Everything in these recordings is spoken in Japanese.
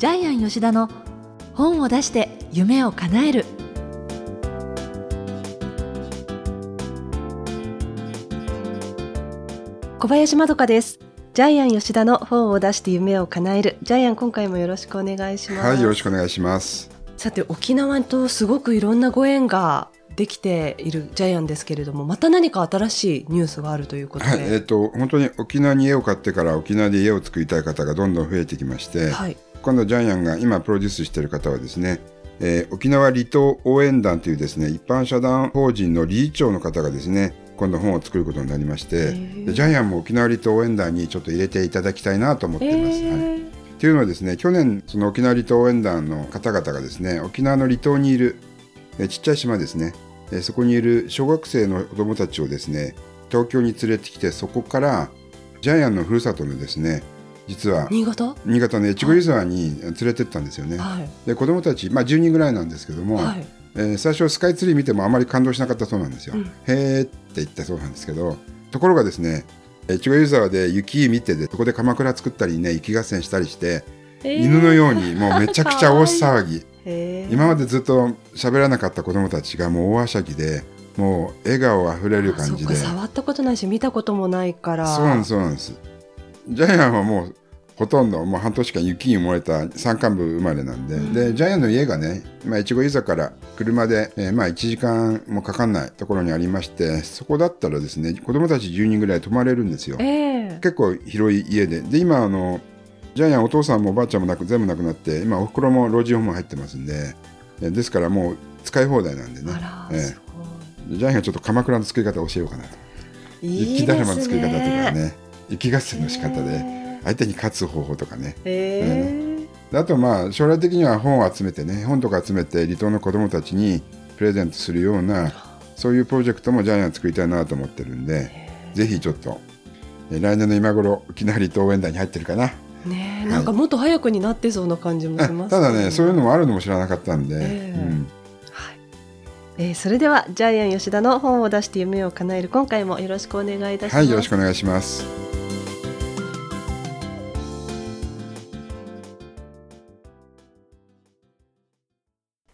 ジャイアン吉田の本を出して夢を叶える。小林まどかです。ジャイアン吉田の本を出して夢を叶える。ジャイアン今回もよろしくお願いします。はいよろしくお願いします。さて沖縄とすごくいろんなご縁ができているジャイアンですけれどもまた何か新しいニュースがあるということで、はいえっ、と本当に沖縄に家を買ってから沖縄で家を作りたい方がどんどん増えてきまして、はい今度ジャイアンが今プロデュースしている方はですね、えー沖縄離島応援団というですね一般社団法人の理事長の方がですね今度本を作ることになりましてジャイアンも沖縄離島応援団にちょっと入れていただきたいなと思っています。はい。えーというのはですね去年その沖縄離島応援団の方々がですね沖縄の離島にいるえちっちゃい島ですねえそこにいる小学生の子どもたちをですね東京に連れてきてそこからジャイアンのふるさとのですね実は。新潟？新潟の越後湯沢に連れてったんですよね。はい。で子どもたち、まあ、10人ぐらいなんですけども、はい。えー最初スカイツリー見てもあまり感動しなかったそうなんですよ。うん。へーって言ったそうなんですけどところがですね越後湯沢で雪見てでそこで鎌倉作ったりね雪合戦したりして、犬のようにもうめちゃくちゃ大騒ぎ。今までずっと喋らなかった子どもたちがもう大はしゃぎでもう笑顔あふれる感じで。触ったことないし見たこともないから。そうなんですそうなんです。ジャイアンはもうほとんどもう半年間雪に埋もれた山間部生まれなんで、うん。でジャイアンの家がねまあ越後湯沢から車で、えーまあ1時間もかかんないところにありましてそこだったらですね子供たち10人ぐらい泊まれるんですよ。ええ。結構広い家で。で今あのジャイアンお父さんもおばあちゃんもなく全部亡くなって今おふくろも老人ホーム入ってますんでえーですからもう使い放題なんでね。えすえジャイアンがちょっと鎌倉の作り方を教えようかなと。ごいいい雪だるまの作り方とかね。ね雪合戦の仕方で。へ相手に勝つ方法とかね。えであとまあ将来的には本を集めてね本とか集めて離島の子どもたちにプレゼントするようなそういうプロジェクトもジャイアン作りたいなと思ってるんでぜひちょっとえ来年の今頃沖縄離島応援団に入ってるかな。ねえなんかもっと早くになってそうな感じもあしますただねそういうのもあるのも知らなかったんで、ええ。うん。はい。えーそれではジャイアン吉田の本を出して夢を叶える今回もよろしくお願いいたします。はいよろしくお願いします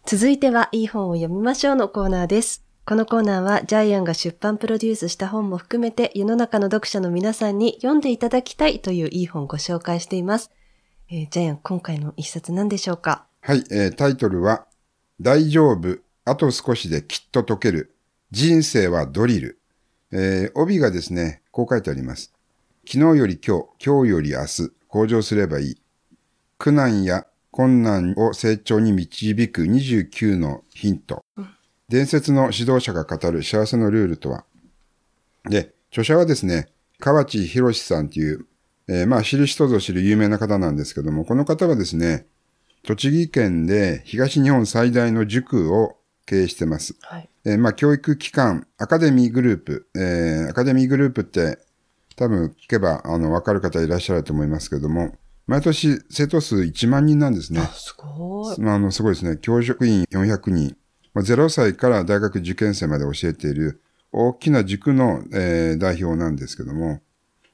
続いてはいい本を読みましょうのコーナーです。このコーナーはジャイアンが出版プロデュースした本も含めて世の中の読者の皆さんに読んでいただきたいといういい本をご紹介しています。えージャイアン今回の一冊何でしょうか？はい、えータイトルは「大丈夫あと少しできっと解ける人生はドリル」えー帯がですねこう書いてあります昨日より今日今日より明日向上すればいい苦難や困難を成長に導く29のヒント、伝説の指導者が語る幸せのルールとはで著者はですね河内博さんという、えーまあ知る人ぞ知る有名な方なんですけどもこの方はですね栃木県で東日本最大の塾を経営してます。はい。えーまあ、教育機関、アカデミーグループ、えーアカデミーグループって多分聞けばあの分かる方いらっしゃると思いますけども、毎年生徒数1万人なんですね。すごい。まあ、あのすごいですね。教職員400人、まあ、0歳から大学受験生まで教えている大きな塾の、えー代表なんですけども、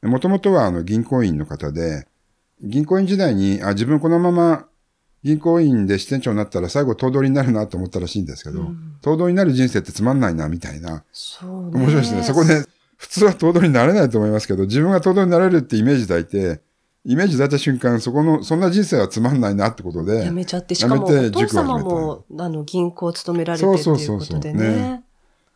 もともとはあの銀行員の方で、銀行員時代に、あ、自分このまま銀行員で支店長になったら最後頭取になるなと思ったらしいんですけど、頭取になる人生ってつまんないな、みたいな。そうね。面白いですね。そこで、普通は頭取になれないと思いますけど、自分が頭取になれるってイメージ抱いて、イメージ抱いた瞬間、そこの、そんな人生はつまんないなってことで、やめちゃって、しかもお父様もあの銀行を勤められてっていうそうそうそうそうことでねね。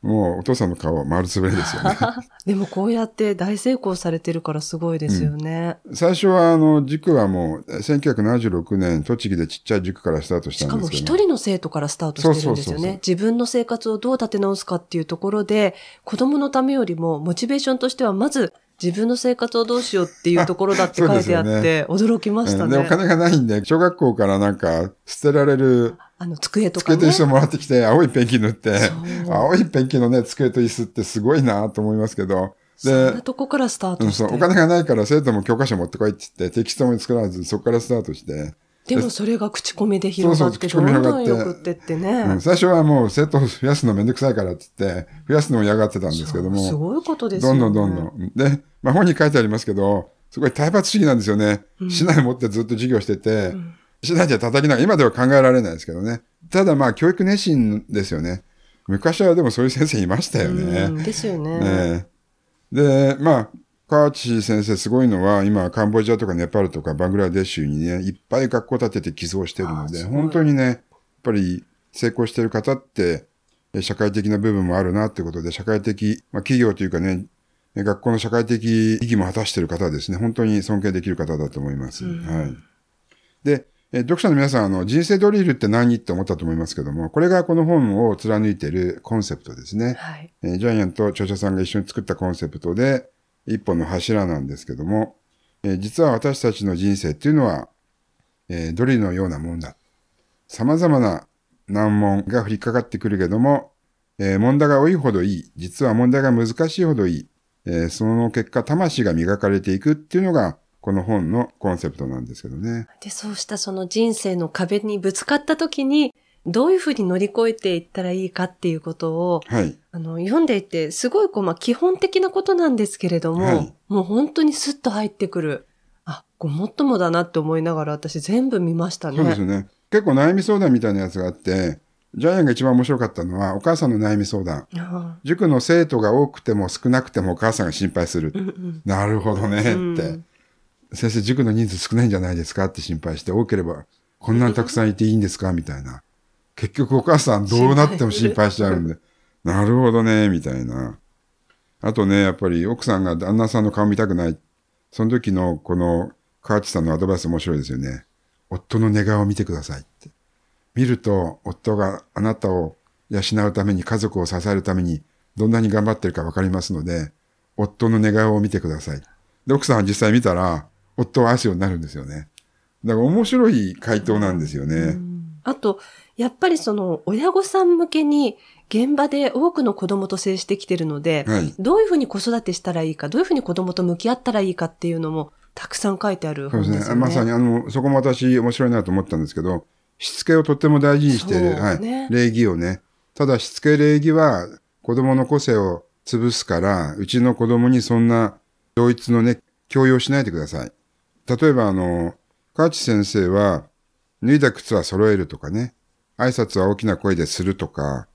もうお父さんの顔丸つぶれですよね。でもこうやって大成功されてるからすごいですよね。最初はあの塾はもう1976年栃木でちっちゃい塾からスタートししたかもんですけど。一人の生徒からスタートしてるんですよそうそうそうそうね。自分の生活をどう立て直すかっていうところで、子供のためよりもモチベーションとしてはまず自分の生活をどうしようっていうところだって 書いてあって、驚きましたうんで、おね。金がないんで、小学校からなんか捨てられるあの、机とかね。机と椅子をもらってきて、青いペンキ塗って青いペンキのね、机と椅子ってすごいなと思いますけど、そんなで、とこからスターうん、トして。そう、お金がないから生徒も教科書持ってこいって言って、テキストも作らず、そこからスタートして、でもそれが口コミで広がって、そうそうどんどん口コミ広がってよくってってね。うん、最初はもう生徒を増やすのめんどくさいからって言って、増やすのを嫌がってたんですけども、そうすごいことですよね。どんどんどんどん。で、まあ、本に書いてありますけど、すごい体罰主義なんですよね。市内持ってずっと授業してて、しないで叩きながら、今では考えられないですけどね。ただまあ、教育熱心ですよね。昔はでもそういう先生いましたよね。うんですよね。ねで、まあ、河内先生すごいのは、今、カンボジアとかネパールとかバングラデシュにね、いっぱい学校建てて寄贈してるので、本当にね、やっぱり成功してる方って、え社会的な部分もあるなってことで、社会的、まあ、企業というかね、え学校の社会的意義も果たしている方ですね。本当に尊敬できる方だと思います。はい。で、え読者の皆さん、あの、人生ドリルって何って思ったと思いますけども、これがこの本を貫いているコンセプトですね。はい。えージャイアンと著者さんが一緒に作ったコンセプトで、一本の柱なんですけども、え実は私たちの人生っていうのは、えードリルのようなもんだ。様々な難問が降りかかってくるけども、え問題が多いほどいい。実は問題が難しいほどいい。えその結果、魂が磨かれていくっていうのが、この本のコンセプトなんですけどね。で、そうしたその人生の壁にぶつかった時に、どういうふうに乗り越えていったらいいかっていうことを、はい。あの、読んでいて、すごいこう、まあ、基本的なことなんですけれども、はいもう本当にスッと入ってくる。あ、ごもっともだなって思いながら私全部見ましたね。そうですよね。結構悩み相談みたいなやつがあって、ジャイアンが一番面白かったのは、お母さんの悩み相談。あ塾の生徒が多くても少なくてもお母さんが心配する。あうんうんなるほどねって、うん先生、塾の人数少ないんじゃないですかって心配して、多ければこんなにたくさんいていいんですかみたいな。結局お母さんどうなっても心配しちゃうんで、なるほどね、みたいな。あとね、やっぱり奥さんが旦那さんの顔見たくない。その時のこの河内さんのアドバイス面白いですよね。夫の寝顔を見てくださいって。見ると、夫があなたを養うために、家族を支えるために、どんなに頑張ってるかわかりますので、夫の寝顔を見てください。で、奥さんは実際見たら、夫を愛すようになるんですよね。だから面白い回答なんですよね。あと、やっぱりその親御さん向けに現場で多くの子供と接してきてるので、はい。どういうふうに子育てしたらいいか、どういうふうに子供と向き合ったらいいかっていうのもたくさん書いてあるそうでね。本ですね。まさに、あの、そこも私面白いなと思ったんですけど、しつけをとっても大事にしている、そうはいね。礼儀をね。ただ、しつけ礼儀は子供の個性を潰すから、うちの子供にそんな同一のね、強要しないでください。例えば、あの、河内先生は、脱いだ靴は揃えるとかね、挨拶は大きな声でするとか、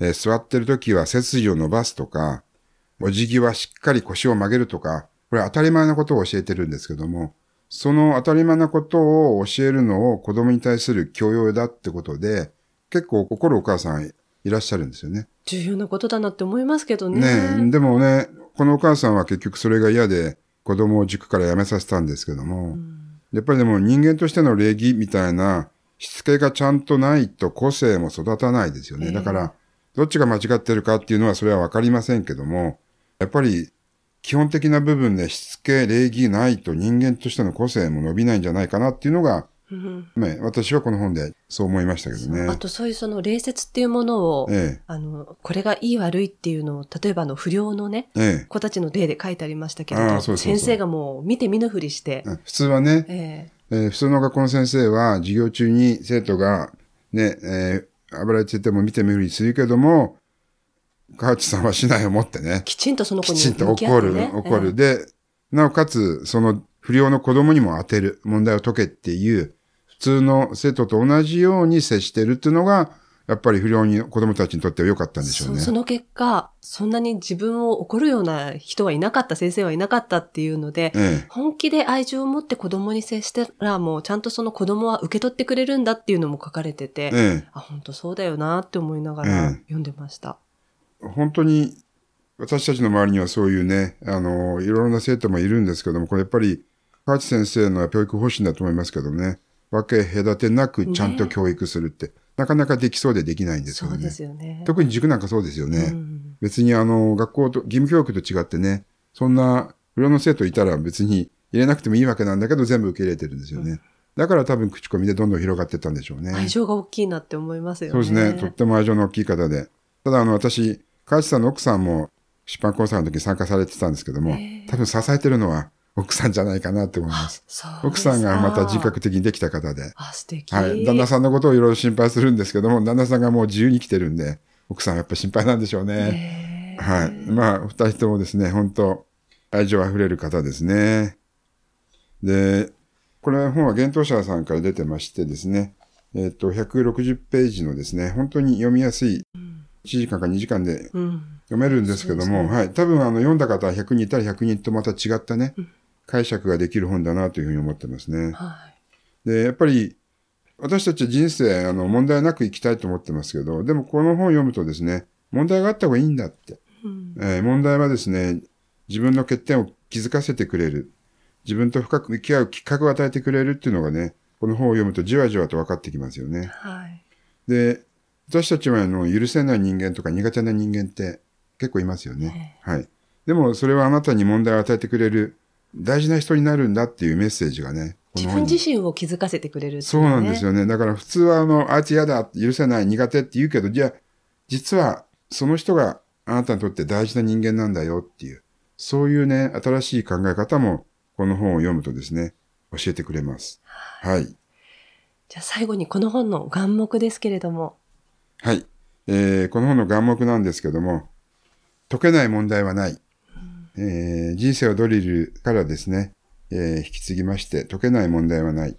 えー座ってる時は背筋を伸ばすとか、お辞儀はしっかり腰を曲げるとか、これ当たり前なことを教えてるんですけども、その当たり前なことを教えるのを子供に対する教養だってことで、結構怒るお母さんいらっしゃるんですよね。重要なことだなって思いますけどね。ねえでもね、このお母さんは結局それが嫌で子供を塾から辞めさせたんですけども、やっぱりでも人間としての礼儀みたいなしつけがちゃんとないと個性も育たないですよね。ええ。だから、どっちが間違ってるかっていうのはそれはわかりませんけども、やっぱり基本的な部分でしつけ、礼儀ないと人間としての個性も伸びないんじゃないかなっていうのが、うんね、私はこの本でそう思いましたけどね。あとそういうその礼節っていうものを、えあの、これがいい悪いっていうのを、例えばあの不良のね、え、え。子たちの例で書いてありましたけれど、そうそうそう。先生がもう見て見ぬふりして、え。普通はね、ええー普通の学校の先生は授業中に生徒がね、えー暴れてても見てみるにするけども、河内さんは市内を持ってねえ、きちんとその子にきちんと怒る。怒る。で、なおかつ、その不良の子供にも当てる、問題を解けっていう、普通の生徒と同じように接してるっていうのが、やっぱり不良に子供たちにとっては良かったんでしょうね。そその結果、そんなに自分を怒るような人はいなかった、先生はいなかったっていうので、ええ。本気で愛情を持って子供に接したら、もうちゃんとその子供は受け取ってくれるんだっていうのも書かれてて、ええ。あ、本当そうだよなって思いながえらえ読んでました。本当に私たちの周りにはそういうね、あの、いろいろな生徒もいるんですけども、これやっぱり河内先生の教育方針だと思いますけどね、分け隔てなくちゃんと教育するって、なかなかできそうでできないんですよねそうで。すよね。特に塾なんかそうですよね。うん別にあの、学校と、義務教育と違ってね、そんな不良の生徒いたら別に入れなくてもいいわけなんだけど全部受け入れてるんですよね。だから多分口コミでどんどん広がっていったんでしょうね。愛情が大きいなって思いますよね。そうですね。とっても愛情の大きい方で。ただ、あの、私、河内さんの奥さんも出版コンサートの時に参加されてたんですけども、多分支えてるのは奥さんじゃないかなって思います。奥さんがまた人格的にできた方で。あ、素敵。はい。旦那さんのことをいろいろ心配するんですけども、旦那さんがもう自由に生きてるんで、奥さんはやっぱ心配なんでしょうね。ねはい。まあ、二人ともですね、本当愛情あふれる方ですね。で、これ本は幻冬者さんから出てましてですね、えっ、と、160ページのですね、本当に読みやすい、1時間か2時間でうん。読めるんですけども、はい。多分あの、読んだ方は100人いたら100人とまた違ったね、解釈ができる本だなというふうに思ってますね。はい。で、やっぱり、私たち人生、あの、問題なく生きたいと思ってますけど、でもこの本を読むとですね、問題があった方がいいんだって。うん。えー問題はですね、自分の欠点を気づかせてくれる。自分と深く向き合うきっかけを与えてくれるっていうのがね、この本を読むとじわじわと分かってきますよね。はい。で、私たちはあの許せない人間とか苦手な人間って結構いますよね。はい。でもそれはあなたに問題を与えてくれる大事な人になるんだっていうメッセージがね、こ自分自身を気づかせてくれるっていそうなんですよ。よね。だから普通はあの、あいつ嫌だ、許せない、苦手って言うけど、じゃあ、実はその人があなたにとって大事な人間なんだよっていう、そういうね、新しい考え方もこの本を読むとですね、教えてくれます。はい。じゃあ最後にこの本の眼目ですけれども。はい。えーこの本の眼目なんですけども、解けない問題はない。えー人生をドリルからですね、えー引き継ぎまして、解けない問題はない。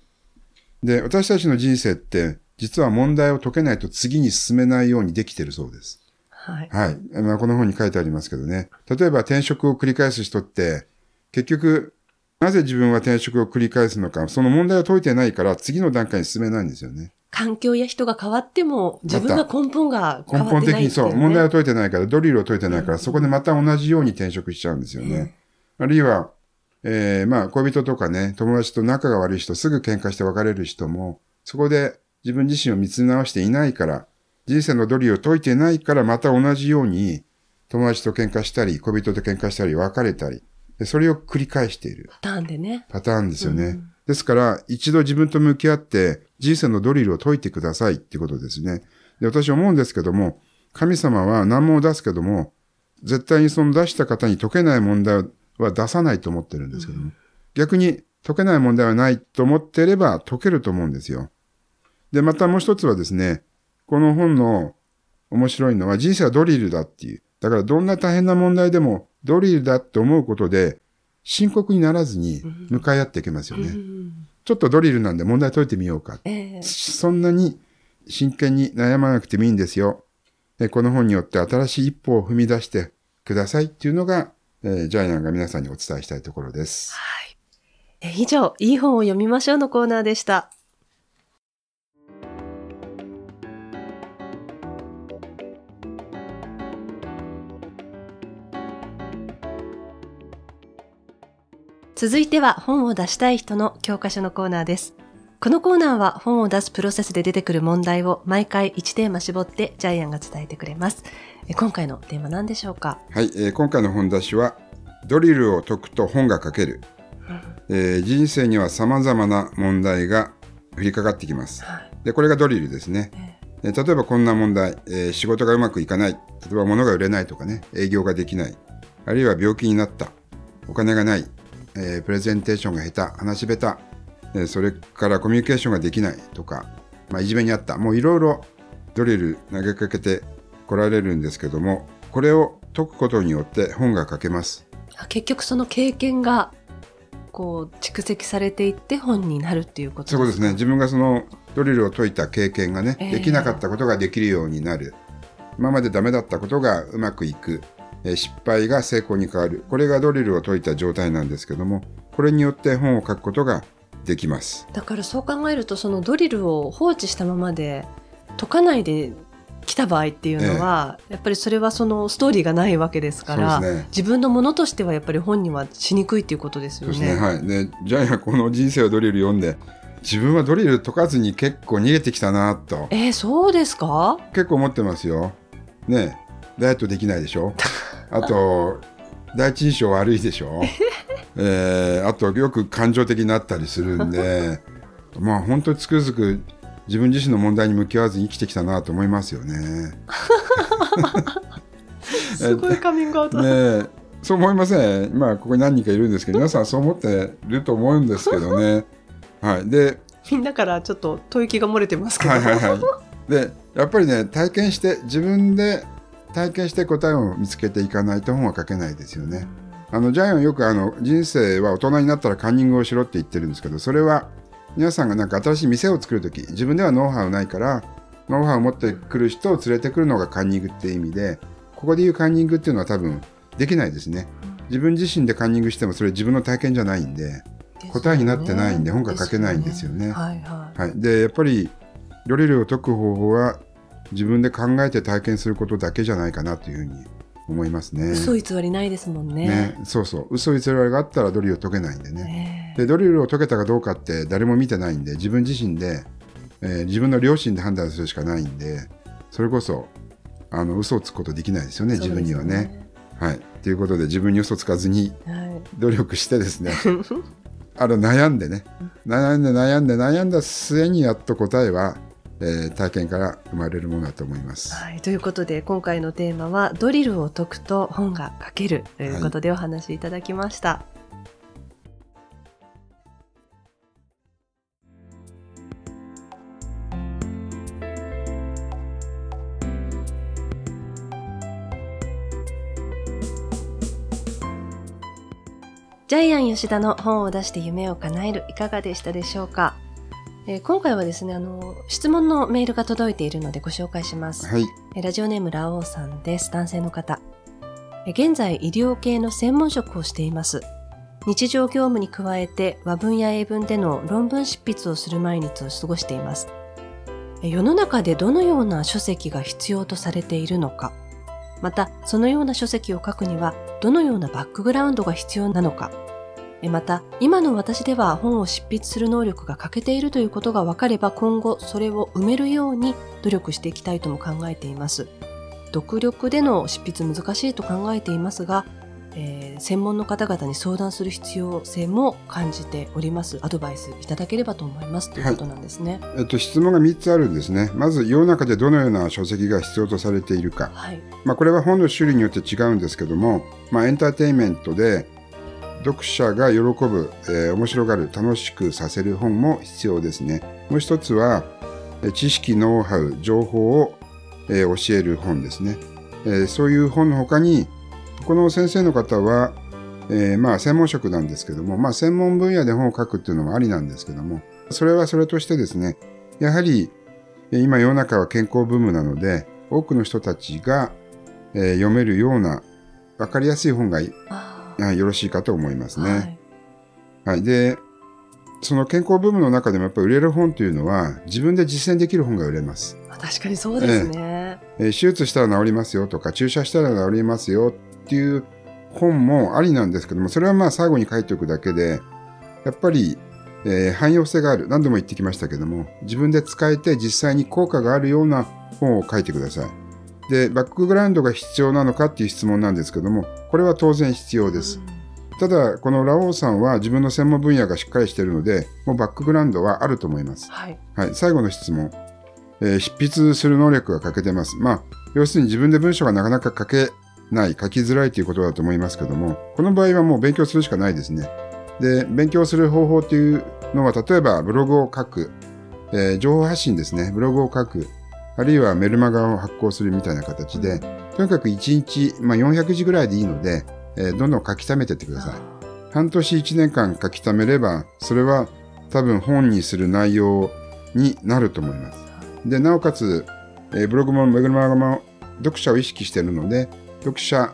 で、私たちの人生って、実は問題を解けないと次に進めないようにできてるそうです。はい。はい。まあ、この本に書いてありますけどね。例えば転職を繰り返す人って、結局、なぜ自分は転職を繰り返すのか、その問題を解いてないから次の段階に進めないんですよね。環境や人が変わっても、自分が根本が変根本わってないっていう、ね、的にそう、問題を解いてないから、ドリルを解いてないから、そこでまた同じように転職しちゃうんですよね。あるいは、えーまあ、恋人とかね、友達と仲が悪い人、すぐ喧嘩して別れる人も、そこで自分自身を見つめ直していないから、人生のドリルを解いてないから、また同じように、友達と喧嘩したり、恋人と喧嘩したり、別れたり、でそれを繰り返している。パターンでね。パターンですよね。ですから、一度自分と向き合って、人生のドリルを解いてくださいってことですね。で、私思うんですけども、神様は難問を出すけども、絶対にその出した方に解けない問題は出さないと思ってるんですけども、逆に解けない問題はないと思っていれば解けると思うんですよ。で、またもう一つはですね、この本の面白いのは人生はドリルだっていう。だからどんな大変な問題でもドリルだって思うことで深刻にならずに向かい合っていけますよね。うんちょっとドリルなんで問題解いてみようか。ええそんなに真剣に悩まなくてもいいんですよ。えこの本によって新しい一歩を踏み出してくださいっていうのが、えージャイアンが皆さんにお伝えしたいところです。はい。え以上、いい本を読みましょうのコーナーでした。続いては本を出したい人の教科書のコーナーです。このコーナーは本を出すプロセスで出てくる問題を毎回1テーマ絞ってジャイアンが伝えてくれます。え今回のテーマ何でしょうか？はい、えー今回の本出しは、ドリルを解くと本が書ける。えー人生には様々な問題が降りかかってきます。はい。で、これがドリルですね。えー例えばこんな問題、えー仕事がうまくいかない。例えば物が売れないとかね、営業ができない。あるいは病気になった。お金がない。えープレゼンテーションが下手。話し下手。えーそれからコミュニケーションができないとか、まあ、いじめにあった。もういろいろドリル投げかけて来られるんですけども、これを解くことによって本が書けます。あ結局その経験がこう蓄積されていって本になるっていうことそうですね。自分がそのドリルを解いた経験がね、ええできなかったことができるようになる。今までダメだったことがうまくいく。えー失敗が成功に変わる。これがドリルを解いた状態なんですけども、これによって本を書くことができます。だからそう考えるとそのドリルを放置したままで解かないで来た場合っていうのは、やっぱりそれはそのストーリーがないわけですからね自分のものとしてはやっぱり本にはしにくいっていうことですよね。ね。はい。で、ジャイアンこの人生をドリル読んで、自分はドリル解かずに結構逃げてきたなと、えーそうですか？結構思ってますよ。ねダイエットできないでしょ？あと、第一印象悪いでしょ？えーあと、よく感情的になったりするんで、まあ本当につくづく自分自身の問題に向き合わずに生きてきたなと思いますよね。すごいカミングアウト。ねえそう思いません？まあここに何人かいるんですけど、皆さんそう思ってると思うんですけどね。はい。で、みんなからちょっと吐息が漏れてますけど。はいはいはい。で、やっぱりね、体験して、自分で体験して答えを見つけていかないと本は書けないですよね。あのジャイアンはよくあの人生は大人になったらカンニングをしろって言ってるんですけどそれは皆さんがなんか新しい店を作るとき自分ではノウハウないからノウハウを持ってくる人を連れてくるのがカンニングっていう意味でここで言うカンニングっていうのは多分できないですね自分自身でカンニングしてもそれ自分の体験じゃないんで答えになってないんで本が書けないんですよね。はいはい。はい、でやっぱりドリルを解く方法は自分で考えて体験することだけじゃないかなというふうに思いますね。嘘偽りないですもんね。ねそうそう嘘偽りがあったらドリルを解けないんでね。ねでドリルを解けたかどうかって誰も見てないんで自分自身で、えー自分の良心で判断するしかないんでそれこそあの嘘をつくことできないですよね自分にはね。はい、ということで自分に嘘つかずに。努力してですね あの悩んでね悩んで悩んで悩んだ末にやっと答えは、えー体験から生まれるものだと思います。はい、ということで今回のテーマはドリルを解くと本が書けるということでお話しいただきました。ジャイアン吉田の本を出して夢を叶えるいかがでしたでしょうか、えー今回はですねあの質問のメールが届いているのでご紹介します。はい、えーラジオネームラオウさんです。男性の方。えー現在、医療系の専門職をしています。日常業務に加えて和文や英文での論文執筆をする毎日を過ごしています。えー世の中でどのような書籍が必要とされているのか、またそのような書籍を書くにはどのようなバックグラウンドが必要なのか、えまた今の私では本を執筆する能力が欠けているということが分かれば今後それを埋めるように努力していきたいとも考えています。独力での執筆難しいと考えていますが、えー専門の方々に相談する必要性も感じております。アドバイスいただければと思いますということなんですね。えっと、質問が3つあるんですね。まず世の中でどのような書籍が必要とされているか。はい。まあ、これは本の種類によって違うんですけども、まあ、エンターテインメントで読者が喜ぶ、えー面白がる楽しくさせる本も必要ですね。もう一つは知識ノウハウ情報を、えー教える本ですね、えーそういう本の他にこの先生の方は、えーまあ専門職なんですけども、まあ、専門分野で本を書くっていうのもありなんですけどもそれはそれとしてですねやはり今世の中は健康ブームなので多くの人たちが、えー読めるような分かりやすい本がいああよろしいかと思いますーね。はい、でその健康ブームの中でもやっぱり売れる本というのは自分で実践できる本が売れます。はい、確かにそうですね、えー手術したら治りますよとか注射したら治りますよっていう本もありなんですけどもそれはまあ最後に書いておくだけでやっぱり、えー汎用性がある何度も言ってきましたけども自分で使えて実際に効果があるような本を書いてください。でバックグラウンドが必要なのかっていう質問なんですけどもこれは当然必要です。ただこのラオウさんは自分の専門分野がしっかりしているのでもうバックグラウンドはあると思います。はいはい、最後の質問、えー執筆する能力が欠けてます。まあ、要するに自分で文章がなかなか書けない、書きづらいということだと思いますけども、この場合はもう勉強するしかないですね。で、勉強する方法っていうのは、例えばブログを書く、えー情報発信ですね、ブログを書く、あるいはメルマガを発行するみたいな形で、とにかく1日、まあ、400字ぐらいでいいので、えーどんどん書き溜めてってください。半年1年間書き溜めれば、それは多分本にする内容になると思います。で、なおかつ、えーブログもメグルマガも読者を意識しているので、読者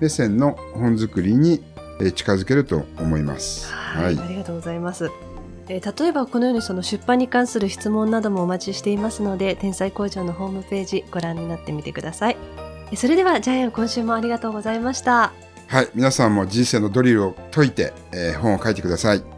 目線の本作りに、えー近づけると思います。はい、ありがとうございます。え例えばこのようにその出版に関する質問などもお待ちしていますので天才工場のホームページご覧になってみてくださいそれではジャイアン今週もありがとうございましたはい、皆さんも人生のドリルを解いて、えー本を書いてください。